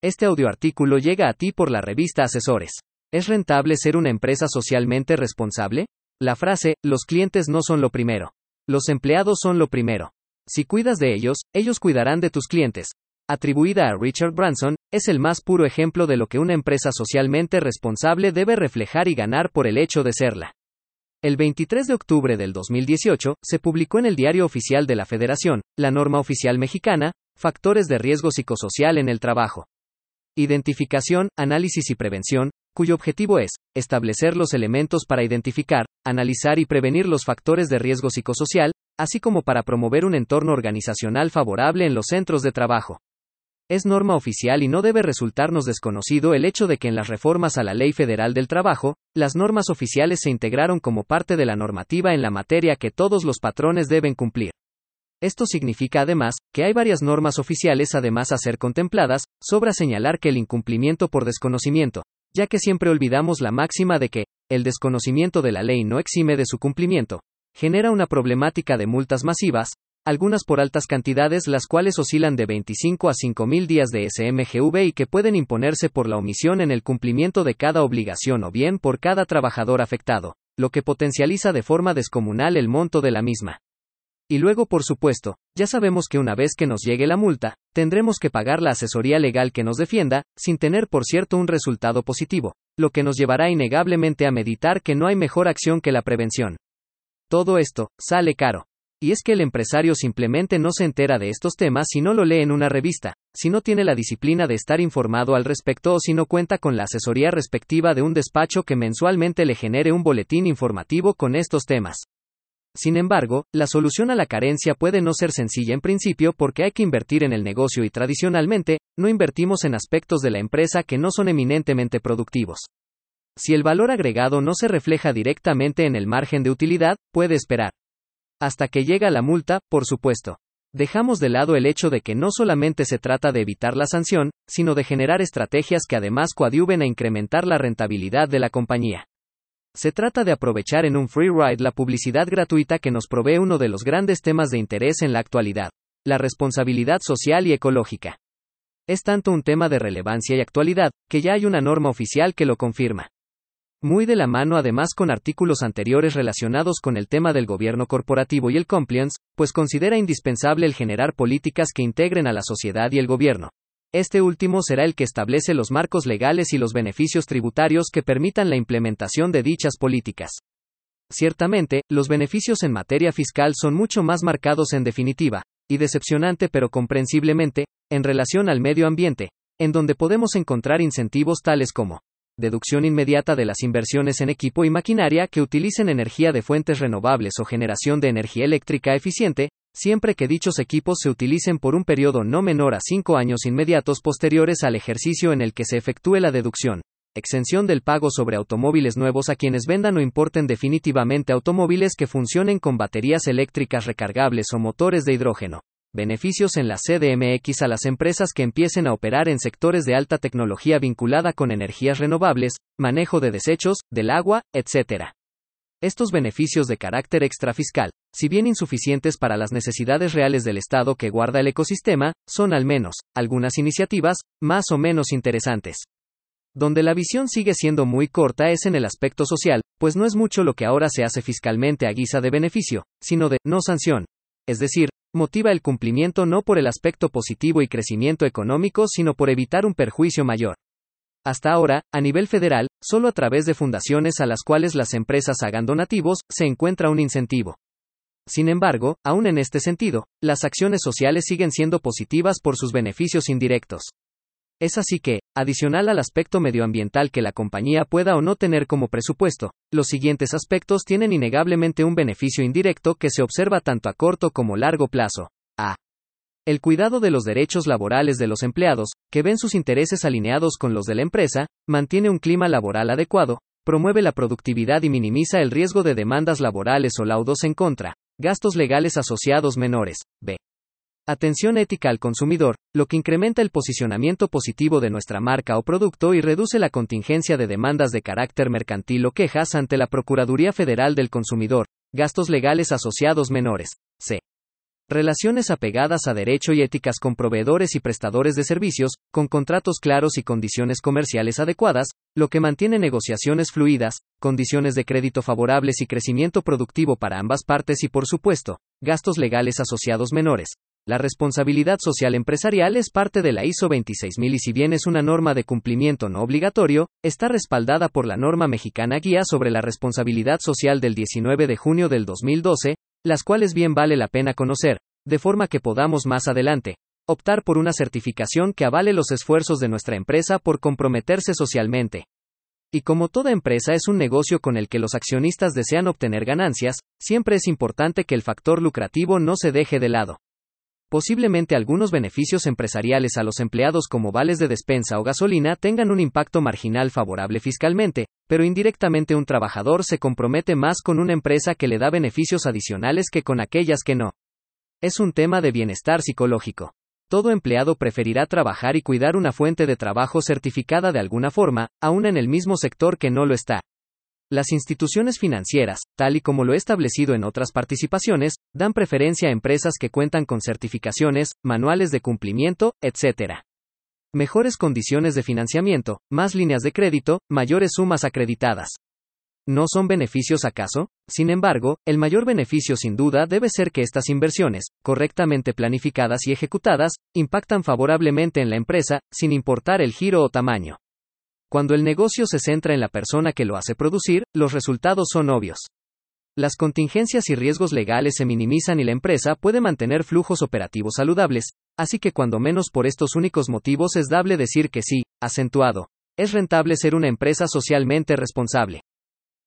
Este audioartículo llega a ti por la revista Asesores. ¿Es rentable ser una empresa socialmente responsable? La frase, los clientes no son lo primero. Los empleados son lo primero. Si cuidas de ellos, ellos cuidarán de tus clientes. Atribuida a Richard Branson, es el más puro ejemplo de lo que una empresa socialmente responsable debe reflejar y ganar por el hecho de serla. El 23 de octubre del 2018, se publicó en el Diario Oficial de la Federación, la norma oficial mexicana, Factores de riesgo psicosocial en el trabajo. Identificación, análisis y prevención, cuyo objetivo es establecer los elementos para identificar, analizar y prevenir los factores de riesgo psicosocial, así como para promover un entorno organizacional favorable en los centros de trabajo. Es norma oficial y no debe resultarnos desconocido el hecho de que en las reformas a la Ley Federal del Trabajo, las normas oficiales se integraron como parte de la normativa en la materia que todos los patrones deben cumplir. Esto significa además, que hay varias normas oficiales además a ser contempladas, sobra señalar que el incumplimiento por desconocimiento, ya que siempre olvidamos la máxima de que, el desconocimiento de la ley no exime de su cumplimiento, genera una problemática de multas masivas, algunas por altas cantidades las cuales oscilan de 25 a 5 mil días de SMGV y que pueden imponerse por la omisión en el cumplimiento de cada obligación o bien por cada trabajador afectado, lo que potencializa de forma descomunal el monto de la misma. Y luego, por supuesto, ya sabemos que una vez que nos llegue la multa, tendremos que pagar la asesoría legal que nos defienda, sin tener por cierto un resultado positivo, lo que nos llevará innegablemente a meditar que no hay mejor acción que la prevención. Todo esto, sale caro. Y es que el empresario simplemente no se entera de estos temas si no lo lee en una revista, si no tiene la disciplina de estar informado al respecto o si no cuenta con la asesoría respectiva de un despacho que mensualmente le genere un boletín informativo con estos temas. Sin embargo, la solución a la carencia puede no ser sencilla en principio porque hay que invertir en el negocio y tradicionalmente, no invertimos en aspectos de la empresa que no son eminentemente productivos. Si el valor agregado no se refleja directamente en el margen de utilidad, puede esperar. Hasta que llega la multa, por supuesto. Dejamos de lado el hecho de que no solamente se trata de evitar la sanción, sino de generar estrategias que además coadyuven a incrementar la rentabilidad de la compañía. Se trata de aprovechar en un free ride la publicidad gratuita que nos provee uno de los grandes temas de interés en la actualidad, la responsabilidad social y ecológica. Es tanto un tema de relevancia y actualidad, que ya hay una norma oficial que lo confirma. Muy de la mano además con artículos anteriores relacionados con el tema del gobierno corporativo y el compliance, pues considera indispensable el generar políticas que integren a la sociedad y el gobierno, este último será el que establece los marcos legales y los beneficios tributarios que permitan la implementación de dichas políticas. Ciertamente, los beneficios en materia fiscal son mucho más marcados en definitiva, y decepcionante pero comprensiblemente, en relación al medio ambiente, en donde podemos encontrar incentivos tales como deducción inmediata de las inversiones en equipo y maquinaria que utilicen energía de fuentes renovables o generación de energía eléctrica eficiente, siempre que dichos equipos se utilicen por un periodo no menor a cinco años inmediatos posteriores al ejercicio en el que se efectúe la deducción. Exención del pago sobre automóviles nuevos a quienes vendan o importen definitivamente automóviles que funcionen con baterías eléctricas recargables o motores de hidrógeno. Beneficios en la CDMX a las empresas que empiecen a operar en sectores de alta tecnología vinculada con energías renovables, manejo de desechos, del agua, etc. Estos beneficios de carácter extrafiscal, si bien insuficientes para las necesidades reales del Estado que guarda el ecosistema, son al menos, algunas iniciativas, más o menos interesantes. Donde la visión sigue siendo muy corta es en el aspecto social, pues no es mucho lo que ahora se hace fiscalmente a guisa de beneficio, sino de no sanción. Es decir, motiva el cumplimiento no por el aspecto positivo y crecimiento económico, sino por evitar un perjuicio mayor. Hasta ahora, a nivel federal, solo a través de fundaciones a las cuales las empresas hagan donativos, se encuentra un incentivo. Sin embargo, aún en este sentido, las acciones sociales siguen siendo positivas por sus beneficios indirectos. Es así que, adicional al aspecto medioambiental que la compañía pueda o no tener como presupuesto, los siguientes aspectos tienen innegablemente un beneficio indirecto que se observa tanto a corto como largo plazo. El cuidado de los derechos laborales de los empleados, que ven sus intereses alineados con los de la empresa, mantiene un clima laboral adecuado, promueve la productividad y minimiza el riesgo de demandas laborales o laudos en contra, gastos legales asociados menores. B. Atención ética al consumidor, lo que incrementa el posicionamiento positivo de nuestra marca o producto y reduce la contingencia de demandas de carácter mercantil o quejas ante la Procuraduría Federal del Consumidor, gastos legales asociados menores. C. Relaciones apegadas a derecho y éticas con proveedores y prestadores de servicios, con contratos claros y condiciones comerciales adecuadas, lo que mantiene negociaciones fluidas, condiciones de crédito favorables y crecimiento productivo para ambas partes y por supuesto, gastos legales asociados menores. La responsabilidad social empresarial es parte de la ISO 26000 y si bien es una norma de cumplimiento no obligatorio, está respaldada por la norma mexicana Guía sobre la Responsabilidad Social del 19 de junio del 2012, las cuales bien vale la pena conocer, de forma que podamos más adelante optar por una certificación que avale los esfuerzos de nuestra empresa por comprometerse socialmente. Y como toda empresa es un negocio con el que los accionistas desean obtener ganancias, siempre es importante que el factor lucrativo no se deje de lado. Posiblemente algunos beneficios empresariales a los empleados como vales de despensa o gasolina tengan un impacto marginal favorable fiscalmente, pero indirectamente un trabajador se compromete más con una empresa que le da beneficios adicionales que con aquellas que no. Es un tema de bienestar psicológico. Todo empleado preferirá trabajar y cuidar una fuente de trabajo certificada de alguna forma, aún en el mismo sector que no lo está. Las instituciones financieras, tal y como lo he establecido en otras participaciones, dan preferencia a empresas que cuentan con certificaciones, manuales de cumplimiento, etc. Mejores condiciones de financiamiento, más líneas de crédito, mayores sumas acreditadas. ¿No son beneficios acaso? Sin embargo, el mayor beneficio sin duda debe ser que estas inversiones, correctamente planificadas y ejecutadas, impactan favorablemente en la empresa, sin importar el giro o tamaño. Cuando el negocio se centra en la persona que lo hace producir, los resultados son obvios. Las contingencias y riesgos legales se minimizan y la empresa puede mantener flujos operativos saludables, así que cuando menos por estos únicos motivos es dable decir que sí, acentuado. Es rentable ser una empresa socialmente responsable.